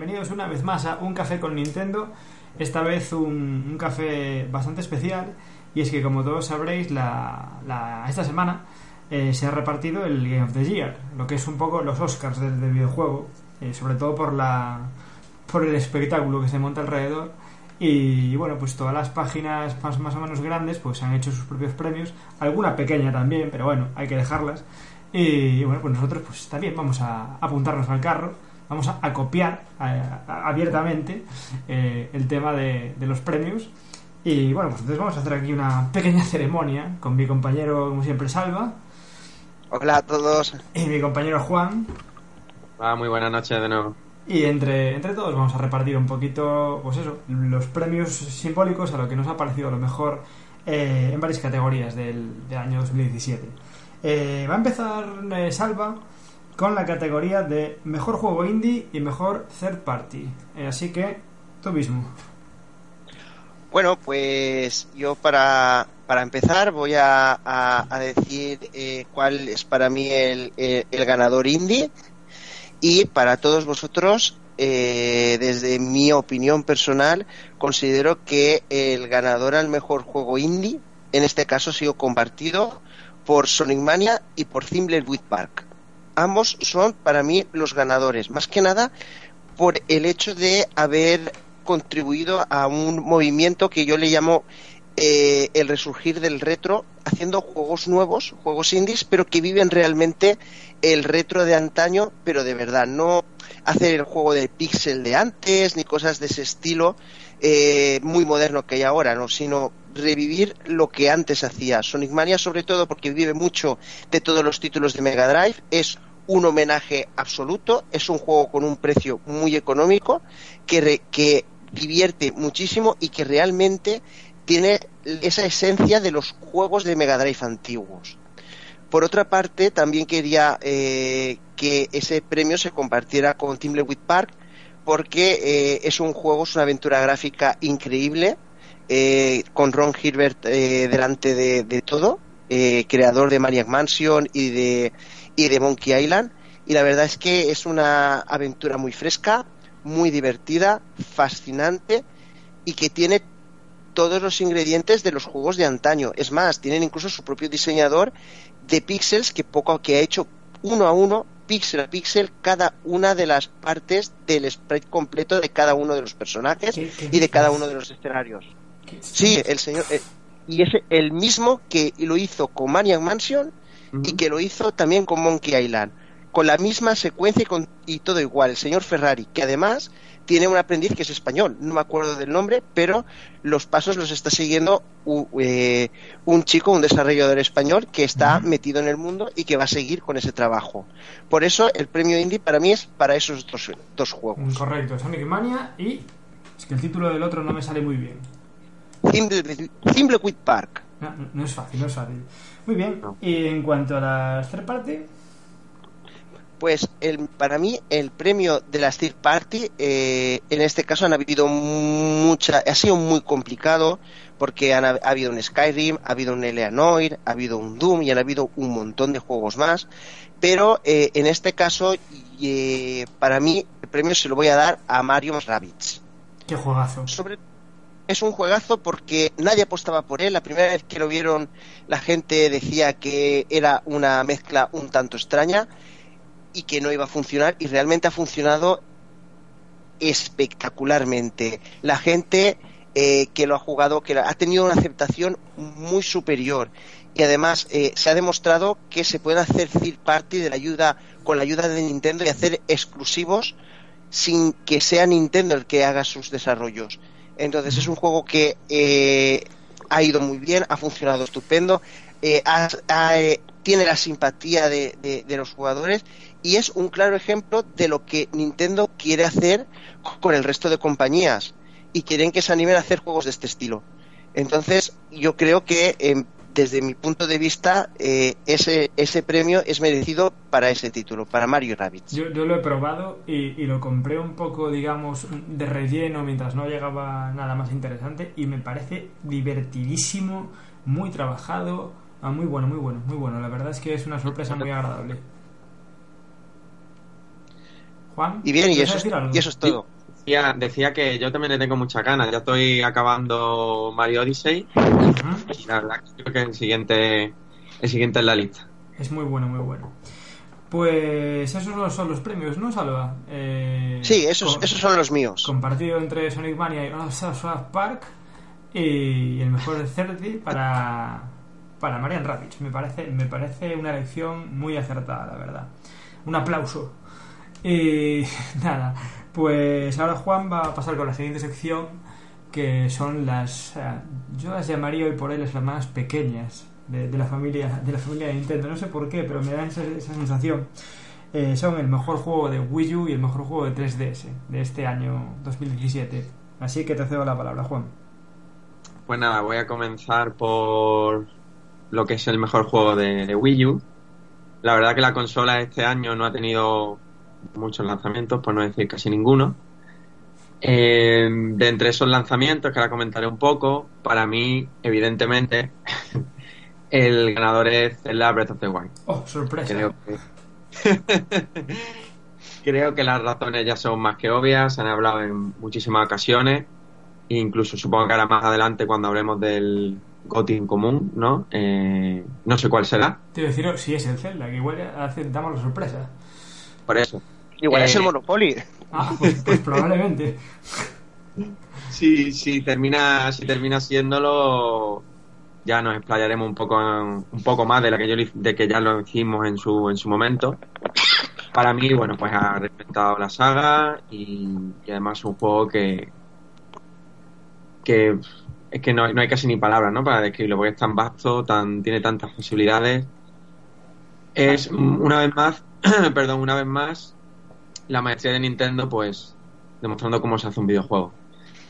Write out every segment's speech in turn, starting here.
bienvenidos una vez más a Un Café con Nintendo. Esta vez un, un café bastante especial y es que como todos sabréis, la, la- esta semana eh, se ha repartido el Game of the Year, lo que es un poco los Oscars del, videojuego, eh, sobre todo por la por el espectáculo que se monta alrededor y, bueno, pues todas las páginas más, más o menos grandes pues han hecho sus propios premios, alguna pequeña también, pero bueno, hay que dejarlas. Y bueno, pues nosotros pues también vamos a apuntarnos al carro, vamos a, a copiar a- a- abiertamente eh, el tema de, de los premios. Y bueno, pues entonces vamos a hacer aquí una pequeña ceremonia con mi compañero, como siempre, Salva, Hola a todos. y mi compañero Juan. Ah, muy buenas noches de nuevo. Y entre, entre todos vamos a repartir un poquito, pues eso, los premios simbólicos a lo que nos ha parecido lo mejor eh, en varias categorías del, del año 2017. Eh, va a empezar eh, Salva con la categoría de mejor juego indie y mejor third party. Eh, así que tú mismo. Bueno, pues yo para, para empezar voy a, a- decir eh, cuál es para mí el, el- el ganador indie y para todos vosotros, eh, desde mi opinión personal, considero que el ganador al mejor juego indie, en este caso ha sido compartido por Sonic Mania y por Thimbleweed Park. Ambos son para mí los ganadores, más que nada por el hecho de haber contribuido a un movimiento que yo le llamo eh, el resurgir del retro, haciendo juegos nuevos, juegos indies, pero que viven realmente el retro de antaño, pero de verdad, no hacer el juego de pixel de antes, ni cosas de ese estilo eh, muy moderno que hay ahora, ¿no? sino revivir lo que antes hacía. Sonic Mania, sobre todo, porque vive mucho de todos los títulos de Mega Drive, es un homenaje absoluto, es un juego con un precio muy económico, que, re- que divierte muchísimo y que realmente tiene esa esencia de los juegos de Mega Drive antiguos. Por otra parte, también quería eh, que ese premio se compartiera con Thimbleweed Park, porque eh, es un juego, es una aventura gráfica increíble, eh, con Ron Hilbert eh, delante de, de todo, eh, creador de Maniac Mansion y de, y de Monkey Island. Y la verdad es que es una aventura muy fresca, muy divertida, fascinante y que tiene todos los ingredientes de los juegos de antaño. Es más, tienen incluso su propio diseñador de píxeles que poco que ha hecho uno a uno, píxel a píxel, cada una de las partes del sprite completo de cada uno de los personajes ¿Qué- qué y de cada uno de los escenarios. ¿Qué- Sí, el señor. Y es el mismo que lo hizo con Maniac Mansion y que lo hizo también con Monkey Island. Con la misma secuencia y, con, y todo igual. El señor Ferrari, que además tiene un aprendiz que es español, no me acuerdo del nombre, pero los pasos los está siguiendo u- eh, un chico, un desarrollador español que está metido en el mundo y que va a seguir con ese trabajo. Por eso el premio indie para mí es para esos dos, dos juegos. Correcto, Sonic Mania y... Es que el título del otro no me sale muy bien. Thimble- Thimbleweed Park. No, es fácil, no es fácil. Muy bien. No. Y en cuanto a la third party, Pues el, para mí el premio de las third party eh, en este caso han habido mucha, ha sido muy complicado porque han, ha habido un Skyrim, ha habido un Eleanor, ha habido un Doom y han habido un montón de juegos más. Pero eh, en este caso, eh, para mí el premio se lo voy a dar a Mario Rabbids. qué juegazo. Sobre es un juegazo porque nadie apostaba por él. La primera vez que lo vieron, la gente decía que era una mezcla un tanto extraña y que no iba a funcionar y realmente ha funcionado espectacularmente. La gente eh, que lo ha jugado, que ha tenido una aceptación muy superior y además eh, se ha demostrado que se puede hacer third party de la ayuda con la ayuda de Nintendo y hacer exclusivos sin que sea Nintendo el que haga sus desarrollos. Entonces es un juego que eh, ha ido muy bien, ha funcionado estupendo, eh, eh, tiene la simpatía de, los jugadores y es un claro ejemplo de lo que Nintendo quiere hacer con el resto de compañías y quieren que se animen a hacer juegos de este estilo. Entonces yo creo que eh, desde mi punto de vista eh, ese, ese premio es merecido para ese título, para Mario Rabbids. Yo, yo lo he probado y, y lo compré un poco, digamos, de relleno mientras no llegaba nada más interesante y me parece divertidísimo, muy trabajado, ah, muy bueno, muy bueno, muy bueno. La verdad es que es una sorpresa muy agradable. Juan, Y bien, y ¿quieres eso, es, decir algo? y eso es todo. Decía, decía que yo también le tengo muchas ganas. Ya estoy acabando Mario Odyssey y la verdad que creo que el siguiente, el siguiente en la lista. Es muy bueno, muy bueno. Pues esos son los- son los premios, ¿no, Salva? Eh, Sí, esos, con- esos son los míos. compartido entre Sonic Mania y oh, South Park y el mejor de 30 para para Marian Rabbits me parece me parece una elección muy acertada la verdad un aplauso y nada pues ahora Juan va a pasar con la siguiente sección que son las eh, yo las llamaría hoy por él las más pequeñas de, la familia de la familia de Nintendo no sé por qué pero me da esa, esa sensación eh, son el mejor juego de Wii U y el mejor juego de 3DS de este año 2017. Así que te cedo la palabra, Juan. Pues nada, voy a comenzar por lo que es el mejor juego de, de Wii U. La verdad que la consola este año no ha tenido muchos lanzamientos, por no decir casi ninguno. Eh, de entre esos lanzamientos, que ahora comentaré un poco, para mí, evidentemente, el ganador es Zelda Breath of the Wild. Oh, sorpresa. Creo que... Creo que las razones ya son más que obvias, se han hablado en muchísimas ocasiones, incluso supongo que ahora más adelante cuando hablemos del GOTY en común, ¿no? Eh, no sé cuál será, Te a decir si es el Zelda, que igual damos la sorpresa. por eso. Igual es Eh, el Monopoly. Ah, pues, pues probablemente. Si, si termina si termina siéndolo, ya nos explayaremos un poco en- un poco más de la que yo le- de que ya lo hicimos en su en su momento. Para mí, bueno, pues ha respetado la saga y, y además es un juego que que es que no, hay- no hay casi ni palabras, ¿no? Para describirlo, porque es tan vasto, tan tiene tantas posibilidades. Es una vez más, perdón, una vez más la maestría de Nintendo, pues demostrando cómo se hace un videojuego.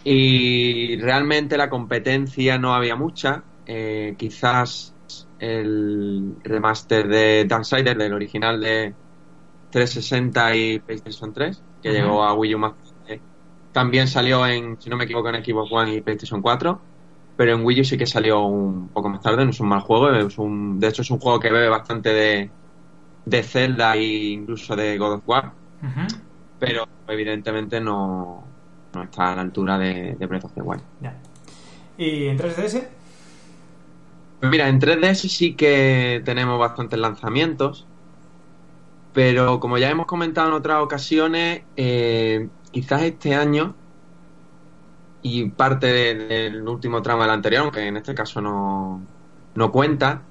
Y realmente la competencia no había mucha. Eh, quizás el remaster de Darksiders, del original de 360 y PlayStation 3, que llegó a Wii U más tarde, también salió en, si no me equivoco, en Xbox One y PlayStation 4. Pero en Wii U sí que salió un poco más tarde, no es un mal juego. Es un, de hecho, es un juego que bebe bastante de, de Zelda e incluso de God of War Pero evidentemente no, no está a la altura de, de Breath of the Wild. Ya. ¿Y en 3DS? Pues mira, en 3DS sí que tenemos bastantes lanzamientos, pero como ya hemos comentado en otras ocasiones, eh, quizás este año y parte de- del último tramo del anterior, aunque en este caso no, no cuenta,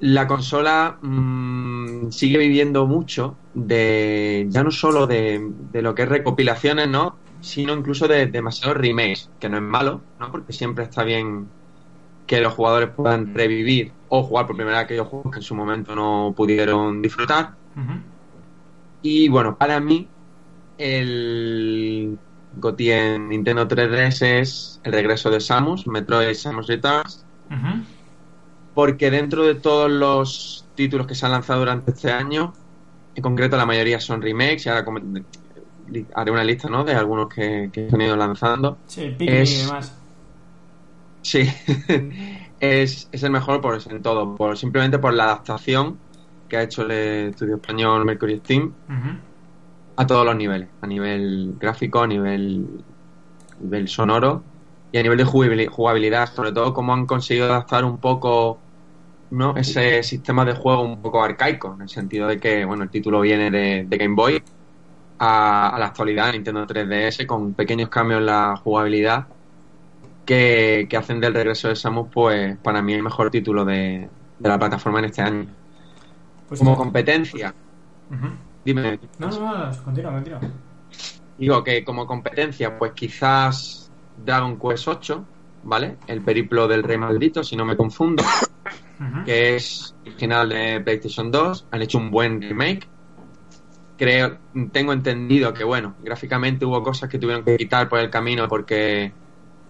la consola mm, sigue viviendo mucho de ya no solo de, de lo que es recopilaciones, ¿no? sino incluso de demasiados remakes, que no es malo, ¿no? porque siempre está bien que los jugadores puedan revivir o jugar por primera vez aquellos juegos que en su momento no pudieron disfrutar. Y bueno, para mí, el GOTY en Nintendo 3DS es el regreso de Samus, Metroid Samus Returns. Porque dentro de todos los títulos que se han lanzado durante este año, en concreto la mayoría son remakes, y ahora haré una lista ¿no? de algunos que, que se han ido lanzando. Sí, Es- y demás. Sí, es, es el mejor por en todo, por simplemente por la adaptación que ha hecho el estudio español Mercury Steam a todos los niveles, a nivel gráfico, a nivel, a nivel sonoro y a nivel de jugabili- jugabilidad, sobre todo cómo han conseguido adaptar un poco ¿no? ese sistema de juego un poco arcaico, en el sentido de que bueno, el título viene de, de Game Boy a, a la actualidad de Nintendo 3DS con pequeños cambios en la jugabilidad que, que hacen del regreso de Samus pues para mí el mejor título de, de la plataforma en este año. Pues Como competencia, dime. No, no, no, continúa, continúa. Digo que como competencia, pues quizás Dragon Quest 8, ¿vale? El periplo del rey maldito, si no me confundo, que es original de PlayStation 2. Han hecho un buen remake. Creo, tengo entendido que, bueno, gráficamente hubo cosas que tuvieron que quitar por el camino porque,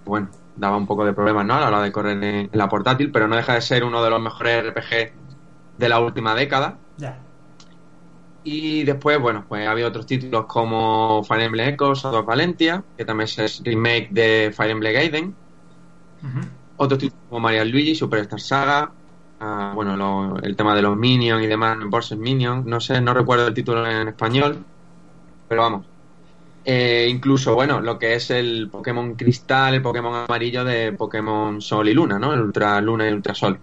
bueno, daba un poco de problemas, ¿no? A la hora de correr en, en la portátil, pero no deja de ser uno de los mejores RPG de la última década. Ya. Y después, bueno, pues había otros títulos como Fire Emblem Echoes, Shadow of Valentia, que también es remake de Fire Emblem Gaiden. Otros títulos como Mario Luigi, Superstar Saga, ah, bueno, lo- el tema de los Minions y demás, Versus Minions, no sé, no recuerdo el título en español, pero vamos. Eh, incluso, bueno, lo que es el Pokémon Cristal, el Pokémon amarillo de Pokémon Sol y Luna, ¿no? El Ultra Luna y Ultra Sol.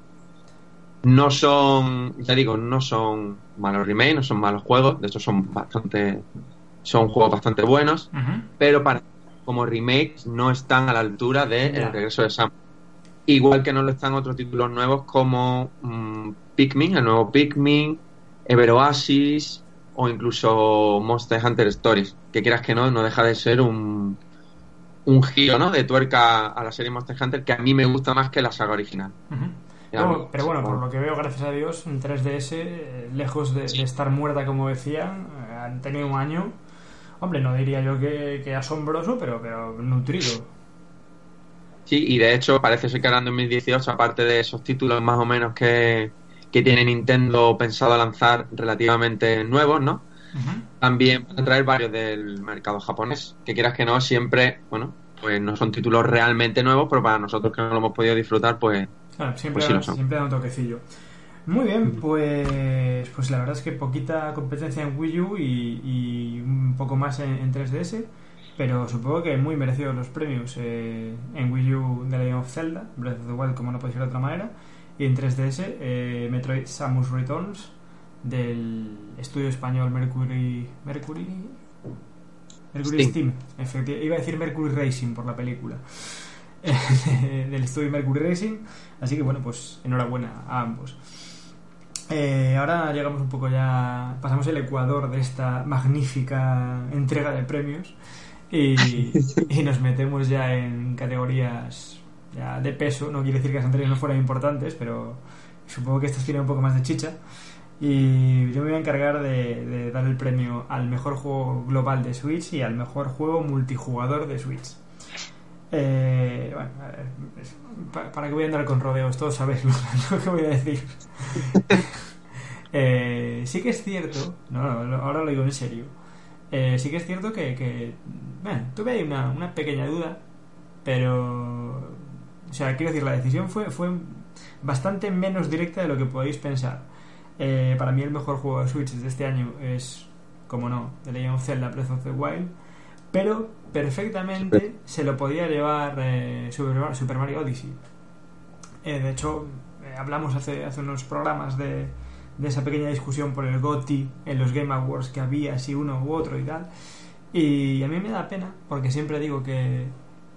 No son, ya digo, no son malos remakes, no son malos juegos, de hecho son bastante, son juegos bastante buenos, pero para como remakes no están a la altura de. El regreso de Sam. Igual que no lo están otros títulos nuevos como mm, Pikmin, el nuevo Pikmin, Ever Oasis o incluso Monster Hunter Stories, que quieras que no, no deja de ser un, un giro ¿no? de tuerca a la serie Monster Hunter que a mí me gusta más que la saga original. No, pero bueno, por lo que veo, gracias a Dios, en 3DS, eh, lejos de, de estar muerta, como decían, eh, han tenido un año, hombre, no diría yo que, que asombroso, pero, pero nutrido. Sí, y de hecho parece ser que ahora en 2018, aparte de esos títulos más o menos que, que tiene Nintendo pensado lanzar relativamente nuevos, ¿no? También van a traer varios del mercado japonés, que quieras que no, siempre, bueno, pues no son títulos realmente nuevos, pero para nosotros que no lo hemos podido disfrutar, pues Claro, siempre, Pues sí da, lo son. siempre da un toquecillo. Muy bien, pues, pues la verdad es que poquita competencia en Wii U y, y un poco más en, en 3DS, pero supongo que muy merecidos los premios eh, en Wii U de Legend of Zelda, Breath of the Wild como no puede ser de otra manera, y en 3DS eh, Metroid Samus Returns del estudio español Mercury... Mercury... Mercury Steam, Steam. efectivamente. Iba a decir Mercury Racing por la película. del estudio Mercury Racing. Así que bueno, pues enhorabuena a ambos. Eh, ahora llegamos un poco ya, pasamos el ecuador de esta magnífica entrega de premios y, y nos metemos ya en categorías ya de peso. No quiere decir que las anteriores no fueran importantes, pero supongo que estas tienen un poco más de chicha. Y yo me voy a encargar de, de dar el premio al mejor juego global de Switch y al mejor juego multijugador de Switch. Eh, bueno, a ver, es- pa- ¿para qué voy a andar con rodeos? Todos sabéis lo, lo que voy a decir. Eh, sí que es cierto, no, ahora lo digo en serio. Eh, sí que es cierto que, que, bueno, tuve ahí una, una pequeña duda, pero, o sea, quiero decir, la decisión fue, fue bastante menos directa de lo que podéis pensar. Eh, para mí el mejor juego de Switch de este año es, como no, The Legend of Zelda Breath of the Wild, pero perfectamente se lo podía llevar eh, Super, Mar- Super Mario Odyssey. Eh, de hecho, eh, hablamos hace, hace unos programas de, de esa pequeña discusión por el GOTY en los Game Awards que había, si uno u otro y tal. Y a mí me da pena, porque siempre digo que,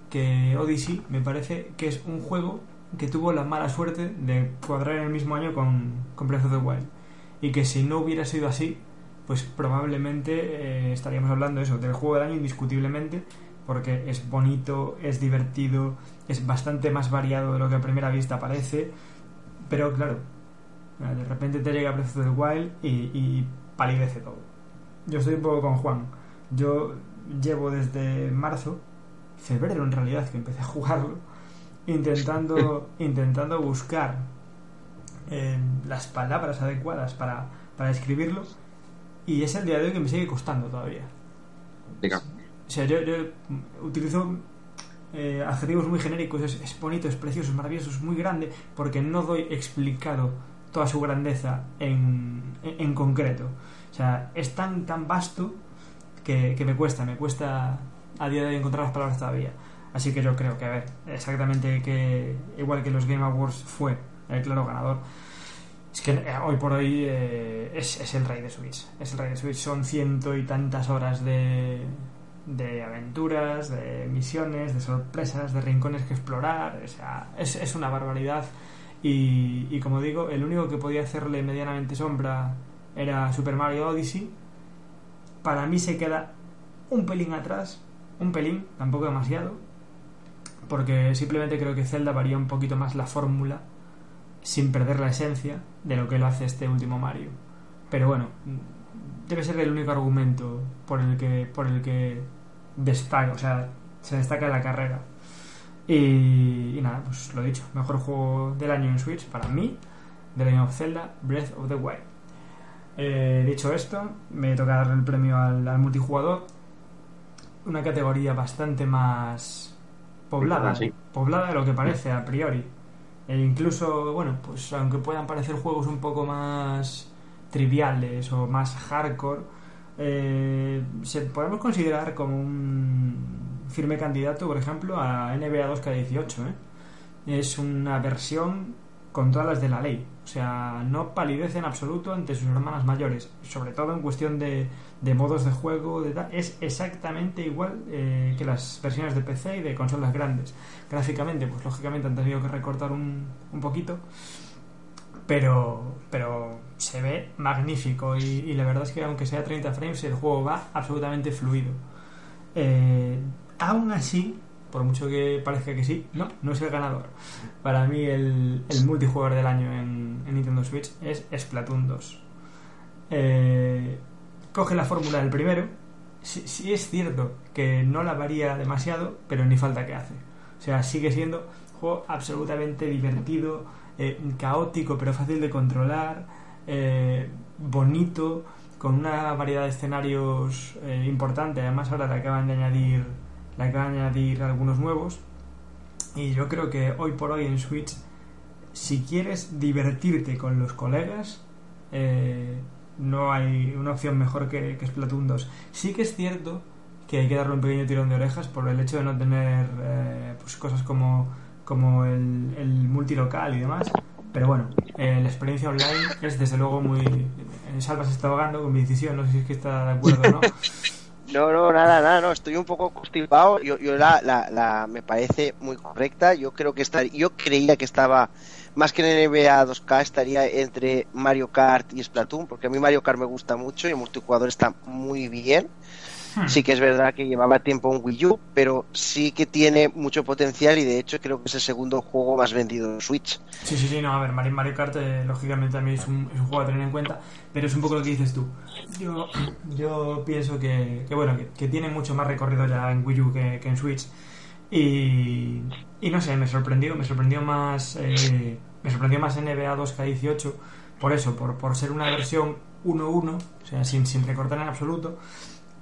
que Odyssey me parece que es un juego que tuvo la mala suerte de cuadrar en el mismo año con, con Breath of the Wild. Y que si no hubiera sido así, pues probablemente eh, estaríamos hablando de eso, del juego del año indiscutiblemente, porque es bonito, es divertido, es bastante más variado de lo que a primera vista parece, pero claro, de repente te llega Breath of the Wild y, y palidece todo. Yo estoy un poco con Juan. Yo llevo desde marzo, febrero en realidad, que empecé a jugarlo, intentando, intentando buscar eh, las palabras adecuadas para, para describirlo y es el día de hoy que me sigue costando todavía. digamos. O sea, yo, yo utilizo eh, adjetivos muy genéricos, es, es bonito, es precioso, es maravilloso, es muy grande, porque no doy explicado toda su grandeza en, en, en concreto. O sea, es tan, tan vasto que, que me cuesta, me cuesta a día de hoy encontrar las palabras todavía. Así que yo creo que, a ver, exactamente que, igual que los Game Awards fue el claro ganador, es que eh, hoy por hoy eh, es, el rey de Switch. Es el rey de Switch. Son ciento y tantas horas de, de aventuras, de misiones, de sorpresas, de rincones que explorar. O sea, es, es una barbaridad. Y, y como digo, el único que podía hacerle medianamente sombra era Super Mario Odyssey. Para mí se queda un pelín atrás, un pelín, tampoco demasiado. porque simplemente creo que Zelda varía un poquito más la fórmula sin perder la esencia de lo que lo hace este último Mario. Pero bueno, debe ser el único argumento por el que por el que destaca, o sea, se destaca en la carrera. Y, nada, pues lo dicho, mejor juego del año en Switch para mí, del año of Zelda, Breath of the Wild. Eh, dicho esto, me toca darle el premio al, multijugador, una categoría bastante más poblada, poblada de lo que parece a priori. E incluso, bueno, pues aunque puedan parecer juegos un poco más triviales o más hardcore, eh, se podemos considerar como un firme candidato, por ejemplo, a NBA 2K18. ¿eh? Es una versión con todas las de la ley. O sea, no palidece en absoluto ante sus hermanas mayores. Sobre todo en cuestión de, de modos de juego. De es exactamente igual eh, que las versiones de PC y de consolas grandes. Gráficamente, pues lógicamente han tenido que recortar un, un poquito. Pero, pero se ve magnífico. Y, la verdad es que aunque sea 30 frames, el juego va absolutamente fluido. Eh, aún así, por mucho que parezca que sí, no, no es el ganador. Para mí el, multijugador del año en, Nintendo Switch es Splatoon 2. Eh, coge la fórmula del primero. Sí, es cierto que no la varía demasiado, pero ni falta que hace. O sea, sigue siendo un juego absolutamente divertido, eh, caótico pero fácil de controlar, eh, bonito, con una variedad de escenarios importante. Además ahora le acaban de añadir le acaban de añadir algunos nuevos. Y yo creo que hoy por hoy en Switch, si quieres divertirte con los colegas, eh, no hay una opción mejor que, Splatoon 2. Sí que es cierto que hay que darle un pequeño tirón de orejas por el hecho de no tener eh, pues cosas como, como el, el multilocal y demás. Pero bueno, eh, la experiencia online es desde luego muy... Salva se está ahogando con mi decisión, no sé si es que está de acuerdo o no. No, no, nada, nada, no, estoy un poco constipado. Yo, yo la, la, la, me parece muy correcta. Yo creo que estar, yo creía que estaba más que en NBA 2K estaría entre Mario Kart y Splatoon, porque a mí Mario Kart me gusta mucho y el multijugador está muy bien. Hmm. Sí que es verdad que llevaba tiempo en Wii U, pero sí que tiene mucho potencial y de hecho creo que es el segundo juego más vendido en Switch. Sí, sí, sí, no, a ver, Mario, Kart eh, lógicamente también es un, es un, juego a tener en cuenta, pero es un poco lo que dices tú. Yo, yo pienso que, que bueno, que, tiene mucho más recorrido ya en Wii U que, en Switch y, y, no sé, me sorprendió, me sorprendió más, eh, me sorprendió más NBA 2K18 por eso, por, por ser una versión 1-1, o sea, sin, sin recortar en absoluto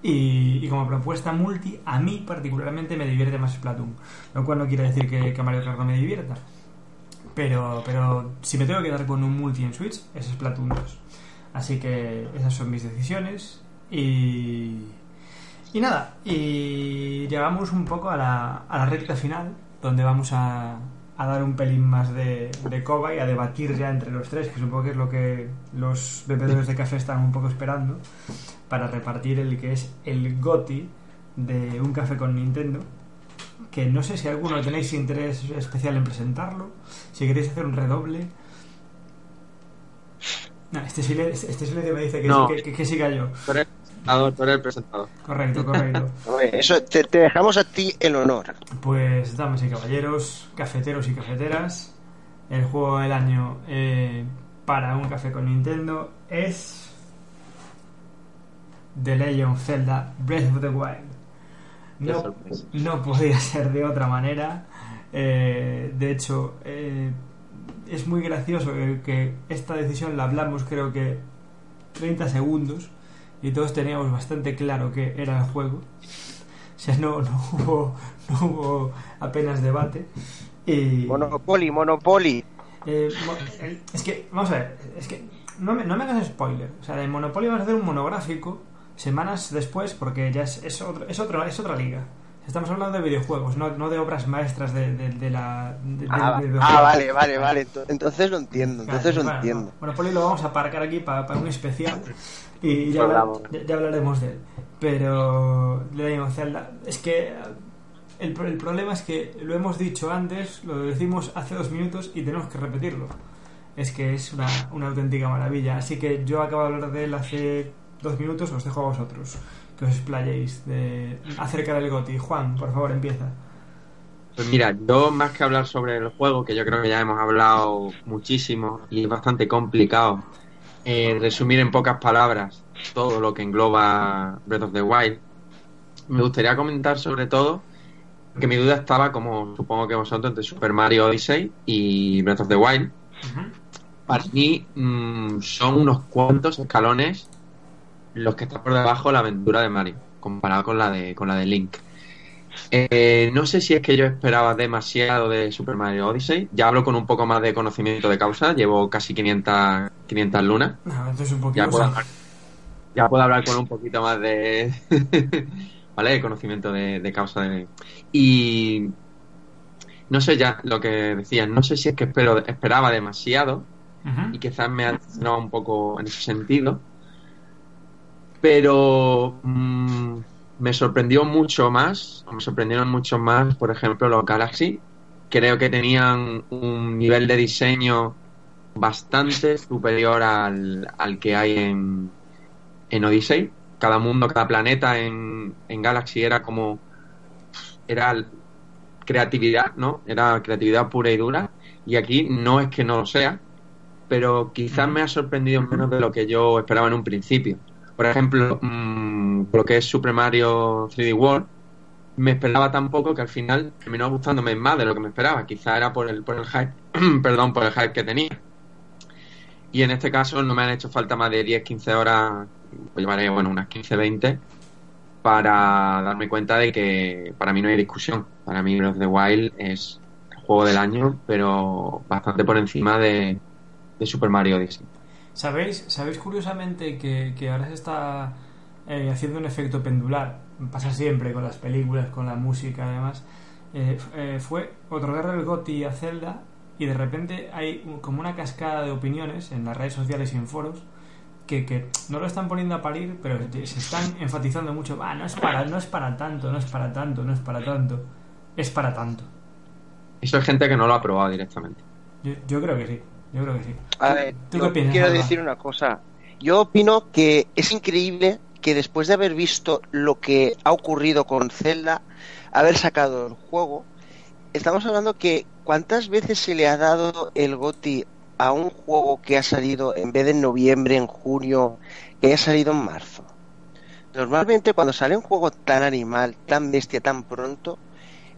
y, como propuesta multi, a mí particularmente me divierte más Splatoon. Lo cual no quiere decir que, Mario Kart no me divierta. Pero, pero si me tengo que dar con un multi en Switch, es Splatoon 2. Así que esas son mis decisiones. Y, y nada, y llegamos un poco a la, a la recta final, donde vamos a, a dar un pelín más de, de, coba y a debatir ya entre los tres, que supongo que es lo que los bebedores de café están un poco esperando para repartir el que es el GOTI de un café con Nintendo. Que no sé si alguno tenéis interés especial en presentarlo, si queréis hacer un redoble. No, este silencio, este silencio me dice que, no. que, que, que siga yo. Tú eres el presentador. Correcto, correcto. Eso te, te, dejamos a ti el honor. Pues, damas y caballeros, cafeteros y cafeteras, el juego del año eh, para un café con Nintendo es The Legend of Zelda Breath of the Wild. No, no podía ser de otra manera. Eh, de hecho, eh, es muy gracioso que, esta decisión la hablamos creo que 30 segundos y todos teníamos bastante claro que era el juego. O sea, no, no, hubo, no hubo apenas debate. Y... Monopoly, Monopoly. Eh, es que, vamos a ver, es que no me, no me hagas spoiler. O sea, de Monopoly vamos a hacer un monográfico semanas después porque ya es, es, otro, es, otro, es otra liga. Estamos hablando de videojuegos, no, no de obras maestras de, de, la. Ah, ah, vale, vale, vale. Entonces lo entiendo. Entonces lo entiendo. Bueno, Poli lo vamos a aparcar aquí para, para un especial y ya, ya, hablaremos de él. Pero le Zelda. Es que el, el, problema es que lo hemos dicho antes, lo decimos hace dos minutos y tenemos que repetirlo. Es que es una, una auténtica maravilla. Así que yo acabo de hablar de él hace dos minutos, os dejo a vosotros que os explayéis de, acerca del GOTI. Juan, por favor, empieza. Pues mira, yo más que hablar sobre el juego, que yo creo que ya hemos hablado muchísimo y es bastante complicado, eh, resumir en pocas palabras todo lo que engloba Breath of the Wild, me gustaría comentar sobre todo que mi duda estaba, como supongo que vosotros, entre Super Mario Odyssey y Breath of the Wild. Para mí mm, son unos cuantos escalones los que están por debajo de la aventura de Mario, comparado con la de, con la de Link. Eh, no sé si es que yo esperaba demasiado de Super Mario Odyssey. Ya hablo con un poco más de conocimiento de causa. Llevo casi 500, 500 lunas. ya, puedo hablar, ya, puedo hablar, con un poquito más de... ¿Vale? De conocimiento de, causa. De... Y... No sé ya lo que decían. No sé si es que espero, esperaba demasiado. Y quizás me ha decepcionado un poco en ese sentido. Pero... Mmm, me sorprendió mucho más, me sorprendieron mucho más, por ejemplo, los Galaxy. Creo que tenían un nivel de diseño bastante superior al, que hay en, en Odyssey. Cada mundo, cada planeta en, en Galaxy era como. Era creatividad, ¿no? Era creatividad pura y dura. Y aquí no es que no lo sea, pero quizás me ha sorprendido menos de lo que yo esperaba en un principio. Por ejemplo, mmm, lo que es Super Mario 3D World, me esperaba tan poco que al final terminó gustándome más de lo que me esperaba. Quizá era por el, por el hype, perdón, por el hype que tenía. Y en este caso no me han hecho falta más de 10, 15 horas, pues llevaré, bueno, unas 15, 20, para darme cuenta de que para mí no hay discusión. Para mí Breath of the Wild es el juego del año, pero bastante por encima de, de Super Mario Odyssey. ¿Sabéis, ¿Sabéis curiosamente que, ahora se está eh, haciendo un efecto pendular? Pasa siempre con las películas, con la música, además. Eh, eh, fue otorgarle el GOTI a Zelda y de repente hay como una cascada de opiniones en las redes sociales y en foros que, que, no lo están poniendo a parir, pero se están enfatizando mucho. Ah, no es para, no es para tanto, no es para tanto, no es para tanto. Es para tanto. Eso es gente que no lo ha probado directamente. yo creo que sí. Yo creo que sí. A ver, quiero decir una cosa. Yo opino que es increíble que después de haber visto lo que ha ocurrido con Zelda, haber sacado el juego, estamos hablando que cuántas veces se le ha dado el GOTI a un juego que ha salido en vez de en noviembre, en junio, que haya salido en marzo. Normalmente cuando sale un juego tan animal, tan bestia, tan pronto,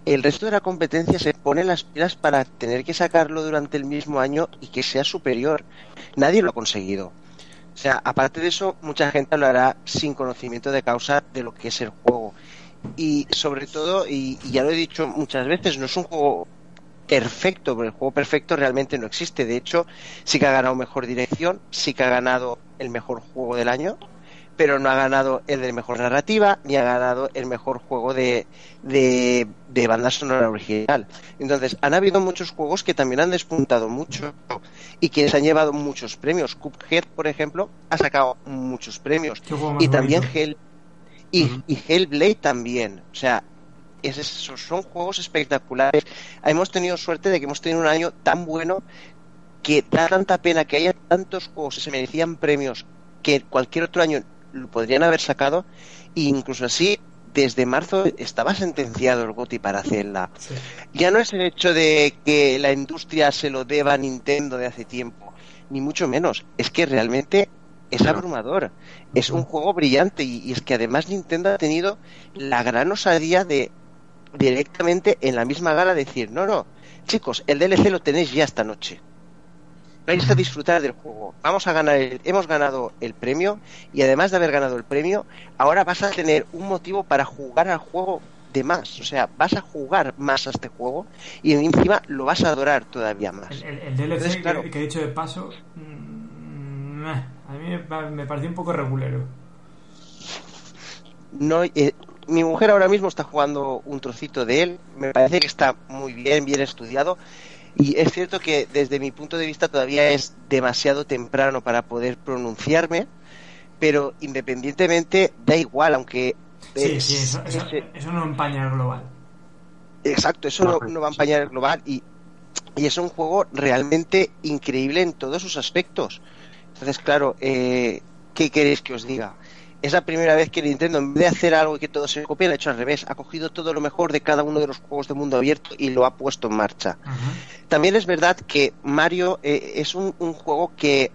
el resto de la competencia se pone las pilas para tener que sacarlo durante el mismo año y que sea superior. Nadie lo ha conseguido. O sea, aparte de eso, mucha gente lo hará sin conocimiento de causa de lo que es el juego. Y sobre todo, y, ya lo he dicho muchas veces, no es un juego perfecto, pero el juego perfecto realmente no existe. De hecho, sí que ha ganado mejor dirección, sí que ha ganado el mejor juego del año, pero no ha ganado el de mejor narrativa ni ha ganado el mejor juego de, de, banda sonora original. Entonces, han habido muchos juegos que también han despuntado mucho y que se han llevado muchos premios. Cuphead, por ejemplo, ha sacado muchos premios. Y también Hell, y, Hellblade también. O sea, esos son juegos espectaculares. Hemos tenido suerte de que hemos tenido un año tan bueno que da tanta pena que haya tantos juegos que se merecían premios que cualquier otro año lo podrían haber sacado e incluso así desde marzo estaba sentenciado el GOTI para hacerla. Ya no es el hecho de que la industria se lo deba a Nintendo de hace tiempo, ni mucho menos. Es que realmente es abrumador. Es un juego brillante y, es que además Nintendo ha tenido la gran osadía de directamente en la misma gala decir, no, no, chicos, el DLC lo tenéis ya esta noche vais a disfrutar del juego. Vamos a ganar, hemos ganado el premio y además de haber ganado el premio, ahora vas a tener un motivo para jugar al juego de más. O sea, vas a jugar más a este juego y encima lo vas a adorar todavía más. El, DLC que, he dicho de paso, mm, a mí me, pareció un poco regulero. No, eh, mi mujer ahora mismo está jugando un trocito de él. Me parece que está muy bien, bien estudiado y es cierto que desde mi punto de vista todavía es demasiado temprano para poder pronunciarme, pero independientemente da igual, aunque... Sí, sí, eso, no empaña el global. Exacto, eso no, va a empañar el global y, y, es un juego realmente increíble en todos sus aspectos. Entonces, claro, eh, ¿qué queréis que os diga? Es la primera vez que Nintendo, en vez de hacer algo y que todo se copie, lo ha hecho al revés. Ha cogido todo lo mejor de cada uno de los juegos de mundo abierto y lo ha puesto en marcha. También es verdad que Mario eh, es un, juego que,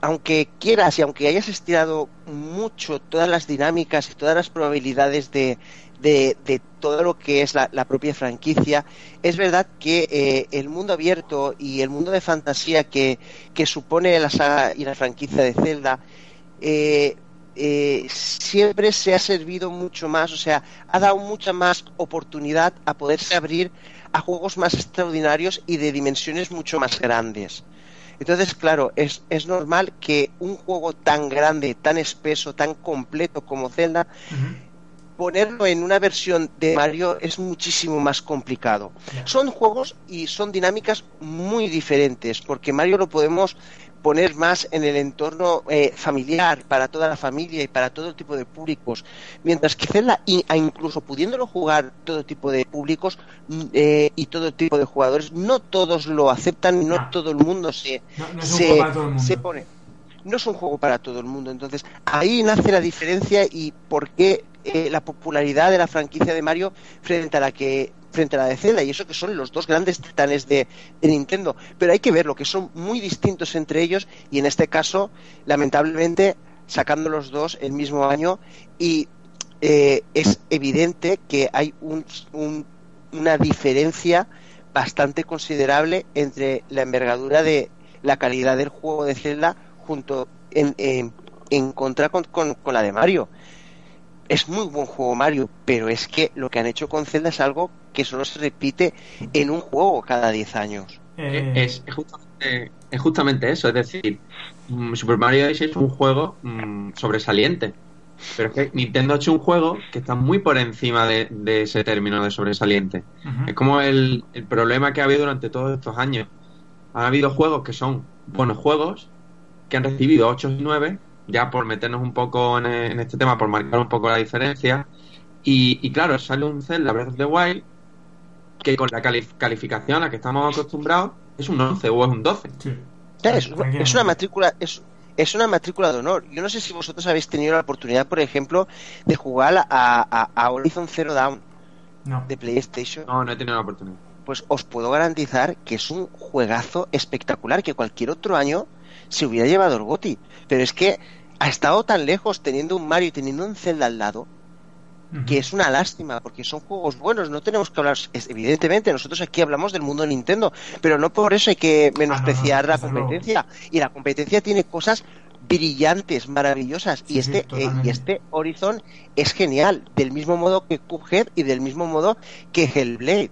aunque quieras y aunque hayas estirado mucho todas las dinámicas y todas las probabilidades de, de, todo lo que es la, propia franquicia, es verdad que eh, el mundo abierto y el mundo de fantasía que, que supone la saga y la franquicia de Zelda, eh, eh, siempre se ha servido mucho más, o sea, ha dado mucha más oportunidad a poderse abrir a juegos más extraordinarios y de dimensiones mucho más grandes. Entonces, claro, es, es normal que un juego tan grande, tan espeso, tan completo como Zelda, ponerlo en una versión de Mario es muchísimo más complicado. Son juegos y son dinámicas muy diferentes, porque Mario lo podemos poner más en el entorno eh, familiar para toda la familia y para todo tipo de públicos, mientras que Zelda, incluso pudiéndolo jugar todo tipo de públicos mm, eh, y todo tipo de jugadores, no todos lo aceptan, no, no. todo el mundo se, se, pone. No es un juego para todo el mundo, entonces ahí nace la diferencia y por qué eh, la popularidad de la franquicia de Mario frente a la que frente a la de Zelda y eso que son los dos grandes titanes de, Nintendo. Pero hay que verlo que son muy distintos entre ellos y en este caso lamentablemente sacando los dos el mismo año y eh, es evidente que hay una diferencia bastante considerable entre la envergadura de la calidad del juego de Zelda junto en, en, contra con, con la de Mario. Es muy buen juego Mario, pero es que lo que han hecho con Zelda es algo que solo se repite en un juego cada 10 años. Eh, es, justamente, eso, es decir, mm, Super Mario Odyssey es un juego mm, sobresaliente, pero es que Nintendo ha hecho un juego que está muy por encima de, ese término de sobresaliente. Es como el, el problema que ha habido durante todos estos años. Han habido juegos que son buenos juegos, que han recibido 8 y 9, ya por meternos un poco en, este tema, por marcar un poco la diferencia. Y, claro, sale un Zelda Breath of the Wild que con la calificación a la que estamos acostumbrados es un 11 o es un 12. es, una matrícula es, es una matrícula de honor. Yo no sé si vosotros habéis tenido la oportunidad, por ejemplo, de jugar a, a, Horizon Zero Dawn de PlayStation. No, no he tenido la oportunidad. Pues os puedo garantizar que es un juegazo espectacular que cualquier otro año se hubiera llevado el GOTI. Pero es que ha estado tan lejos teniendo un Mario y teniendo un Zelda al lado que es una lástima porque son juegos buenos no tenemos que hablar evidentemente nosotros aquí hablamos del mundo de Nintendo pero no por eso hay que menospreciar ah, la competencia y la competencia tiene cosas brillantes maravillosas y este eh, y este Horizon es genial del mismo modo que Cuphead y del mismo modo que Hellblade.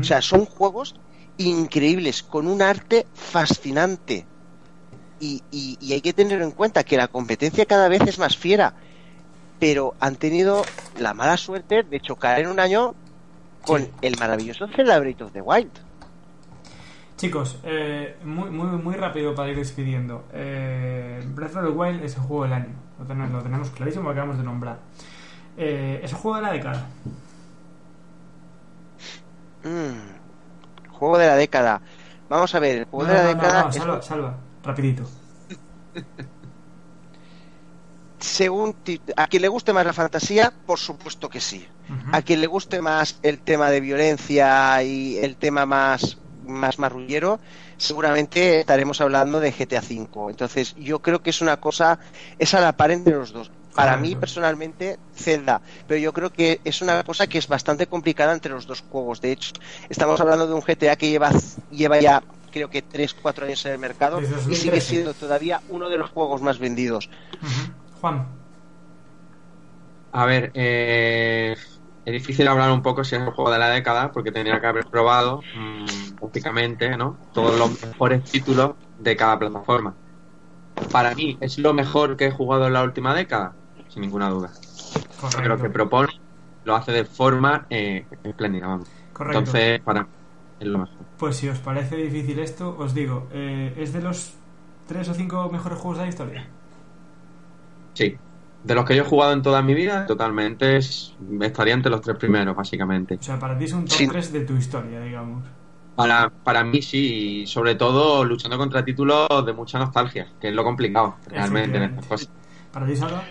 O sea son juegos increíbles con un arte fascinante. Y, hay que tener en cuenta que la competencia cada vez es más fiera, pero han tenido la mala suerte de chocar en un año con el maravilloso Zelda Breath of the Wild. Chicos, eh, muy, muy, muy rápido para ir despidiendo. Eh, Breath of the Wild es el juego del año, lo tenemos, tenemos clarísimo, lo acabamos de nombrar. Eh, es el juego de la década. Mm, juego de la década. Vamos a ver, el juego de la década. salva, salva rapidito. Según a quien le guste más la fantasía, por supuesto que sí. A quien le guste más el tema de violencia y el tema más más marrullero, seguramente estaremos hablando de GTA V. Entonces, yo creo que es una cosa, es a la par entre los dos. Para mí, personalmente, Zelda. Pero yo creo que es una cosa que es bastante complicada entre los dos juegos. De hecho, estamos hablando de un GTA que lleva, lleva ya creo que 3, 4 años en el mercado y sigue siendo todavía uno de los juegos más vendidos. Juan. A ver, eh, es difícil hablar un poco si es el juego de la década porque tenía que haber probado mmm, prácticamente ¿no? todos los mejores títulos de cada plataforma. Para mí, ¿es lo mejor que he jugado en la última década? Sin ninguna duda. Correcto. lo que propone lo hace de forma eh, espléndida, vamos. Entonces, para es lo mejor. Pues si os parece difícil esto, os digo, eh, ¿es de los tres o cinco mejores juegos de la historia? Sí. De los que yo he jugado en toda mi vida, totalmente estaría entre los tres primeros, básicamente. O sea, para ti es un top 3 de tu historia, digamos. Para, para mí sí, y sobre todo luchando contra títulos de mucha nostalgia, que es lo complicado realmente en estas cosas. ¿Para ti, Salva?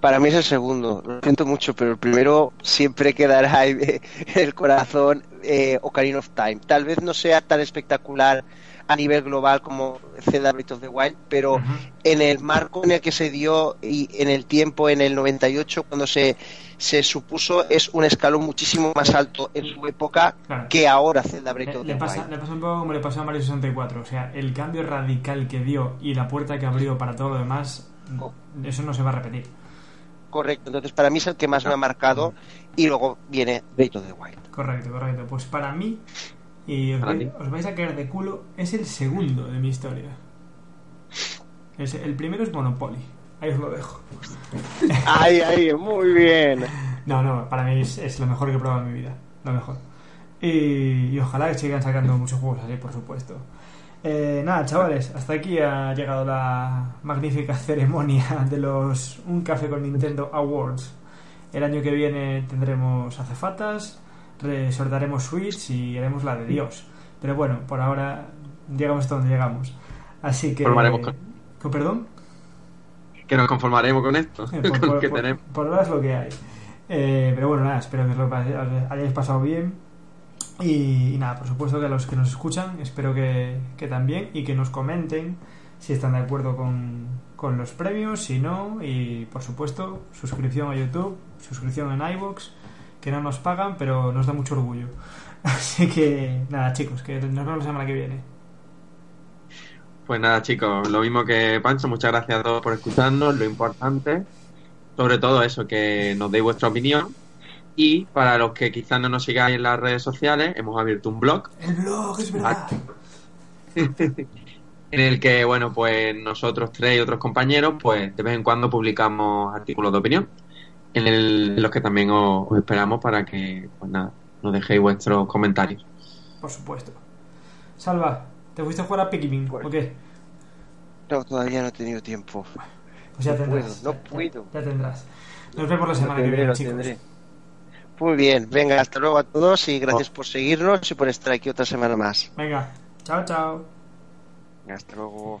Para mí es el segundo, lo siento mucho, pero el primero siempre quedará en el corazón eh, Ocarina of Time. Tal vez no sea tan espectacular a nivel global como Zelda Breath of the Wild, pero en el marco en el que se dio y en el tiempo, en el 98, cuando se, se supuso, es un escalón muchísimo más alto en su época que ahora Zelda Breath of the le pasa, Wild. Le pasa un poco como le pasó a Mario 64, o sea, el cambio radical que dio y la puerta que abrió para todo lo demás, eso no se va a repetir. Correcto, entonces para mí es el que más me ha marcado y luego viene Breath of the Wild. Correcto, correcto. Pues para mí y os, vais, os, vais, a caer de culo, es el segundo de mi historia. Es, el primero es Monopoly. Ahí os lo dejo. Ay, ay, muy bien. No, no, para mí es, es, lo mejor que he probado en mi vida. Lo mejor. Y, y ojalá que sigan sacando muchos juegos así, por supuesto. Eh, nada, chavales, hasta aquí ha llegado la magnífica ceremonia de los Un Café con Nintendo Awards. El año que viene tendremos azafatas, resortaremos Switch y haremos la de Dios. Pero bueno, por ahora llegamos hasta donde llegamos. Así que. Formaremos con... ¿Con perdón? Que nos conformaremos con esto. Eh, por, con por, que por, tenemos. por ahora es lo que hay. Eh, pero bueno, nada, espero que os lo hayáis pasado bien. Y, y, nada, por supuesto que a los que nos escuchan, espero que, que también y que nos comenten si están de acuerdo con, con, los premios, si no, y por supuesto, suscripción a YouTube, suscripción en iBox que no nos pagan, pero nos da mucho orgullo. Así que nada, chicos, que nos vemos la semana que viene. Pues nada, chicos, lo mismo que Pancho, muchas gracias a todos por escucharnos. Lo importante, sobre todo eso, que nos deis vuestra opinión. Y para los que quizás no nos sigáis en las redes sociales, hemos abierto un blog. El blog, es verdad. en el que, bueno, pues nosotros tres y otros compañeros, pues de vez en cuando publicamos artículos de opinión en, el, en los que también os, os, esperamos para que, pues nada, nos dejéis vuestros comentarios. Por supuesto. Salva, ¿te fuiste a jugar a Pikmin Bueno. o qué? No, todavía no he tenido tiempo. Pues ya No tendrás. puedo, no puedo. Ya, tendrás. Nos vemos la semana que tendré, viene, lo chicos. tendré. Muy bien, venga, hasta luego a todos y gracias por seguirnos y por estar aquí otra semana más. Venga, chao, chao. Hasta luego.